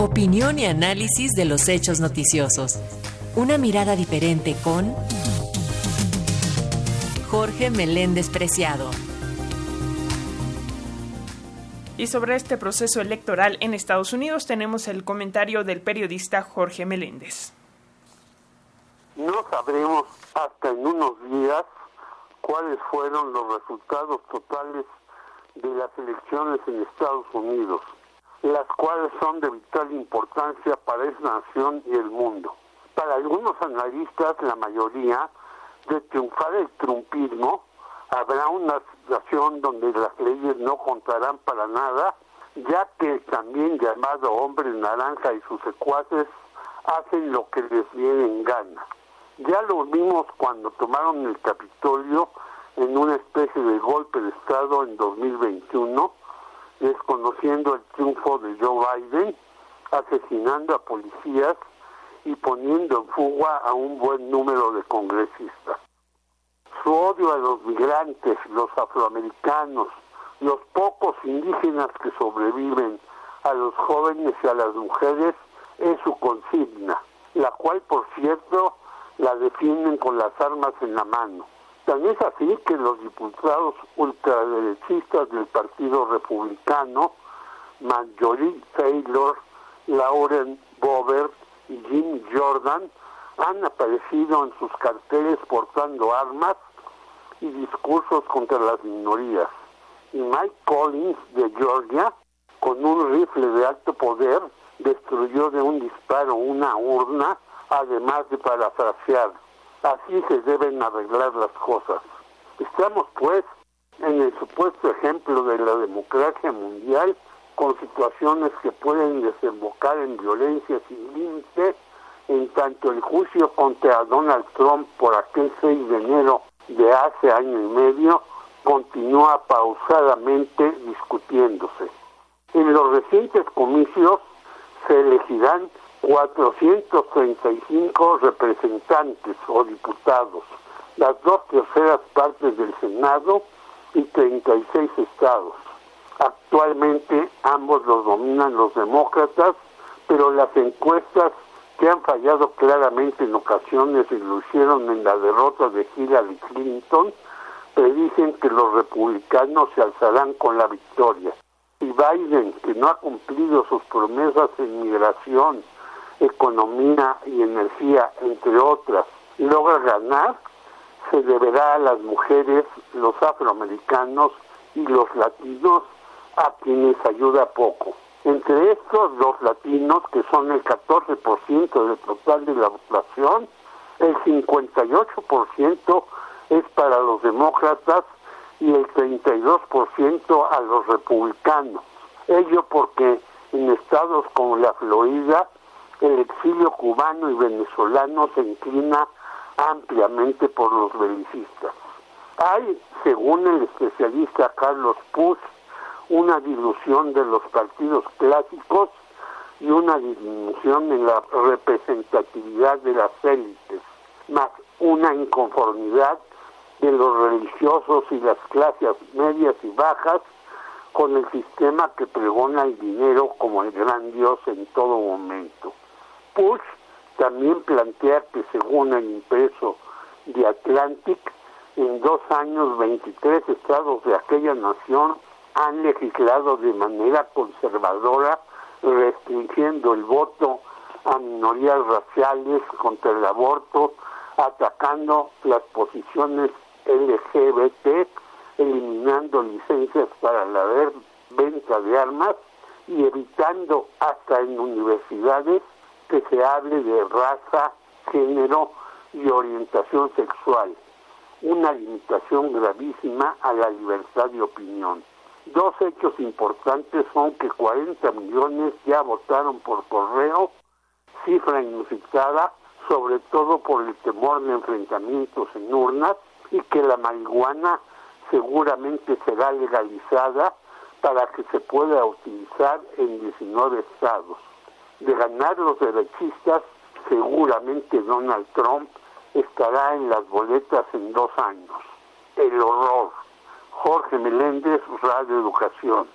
Opinión y análisis de los hechos noticiosos. Una mirada diferente con Jorge Meléndez Preciado. Y sobre este proceso electoral en Estados Unidos tenemos el comentario del periodista Jorge Meléndez. No sabremos hasta en unos días cuáles fueron los resultados totales de las elecciones en Estados Unidos, las cuales son de vital importancia para esa nación y el mundo. Para algunos analistas, la mayoría, de triunfar el trumpismo, habrá una situación donde las leyes no contarán para nada, ya que el también llamado hombre naranja y sus secuaces hacen lo que les viene en gana. Ya lo vimos cuando tomaron el Capitolio en una especie de golpe de Estado en 2021, desconociendo el triunfo de Joe Biden, asesinando a policías y poniendo en fuga a un buen número de congresistas. Su odio a los migrantes, los afroamericanos, los pocos indígenas que sobreviven, a los jóvenes y a las mujeres es su consigna, la cual, por cierto, la defienden con las armas en la mano. Tan es así que los diputados ultraderechistas del Partido Republicano, Marjorie Taylor, Lauren Boebert y Jim Jordan, han aparecido en sus carteles portando armas y discursos contra las minorías. Y Mike Collins de Georgia, con un rifle de alto poder, destruyó de un disparo una urna además de parafrasear. Así se deben arreglar las cosas. Estamos, pues, en el supuesto ejemplo de la democracia mundial con situaciones que pueden desembocar en violencia sin límite, en tanto el juicio contra Donald Trump por aquel 6 de enero de hace año y medio continúa pausadamente discutiéndose. En los recientes comicios se elegirán 435 representantes o diputados, las dos terceras partes del Senado y 36 estados. Actualmente ambos los dominan los demócratas, pero las encuestas que han fallado claramente en ocasiones y lo en la derrota de Hillary Clinton, predicen que los republicanos se alzarán con la victoria. Y Biden, que no ha cumplido sus promesas en migración, economía y energía, entre otras, logra ganar, se deberá a las mujeres, los afroamericanos y los latinos, a quienes ayuda poco. Entre estos, los latinos, que son el 14% del total de la población, el 58% es para los demócratas y el 32% a los republicanos. Ello porque en estados como la Florida el exilio cubano y venezolano se inclina ampliamente por los belicistas. Hay, según el especialista Carlos Puig, una dilución de los partidos clásicos y una disminución en la representatividad de las élites, más una inconformidad de los religiosos y las clases medias y bajas con el sistema que pregona el dinero como el gran Dios en todo momento. Push también plantea que según el impreso de Atlantic, en dos años 23 estados de aquella nación han legislado de manera conservadora restringiendo el voto a minorías raciales contra el aborto, atacando las posiciones LGBT, eliminando licencias para la venta de armas y evitando hasta en universidades que se hable de raza, género y orientación sexual, una limitación gravísima a la libertad de opinión. Dos hechos importantes son que 40 millones ya votaron por correo, cifra inusitada, sobre todo por el temor de enfrentamientos en urnas, y que la marihuana seguramente será legalizada para que se pueda utilizar en 19 estados de ganar los derechistas, seguramente Donald Trump estará en las boletas en dos años. El horror. Jorge Meléndez, Radio Educación.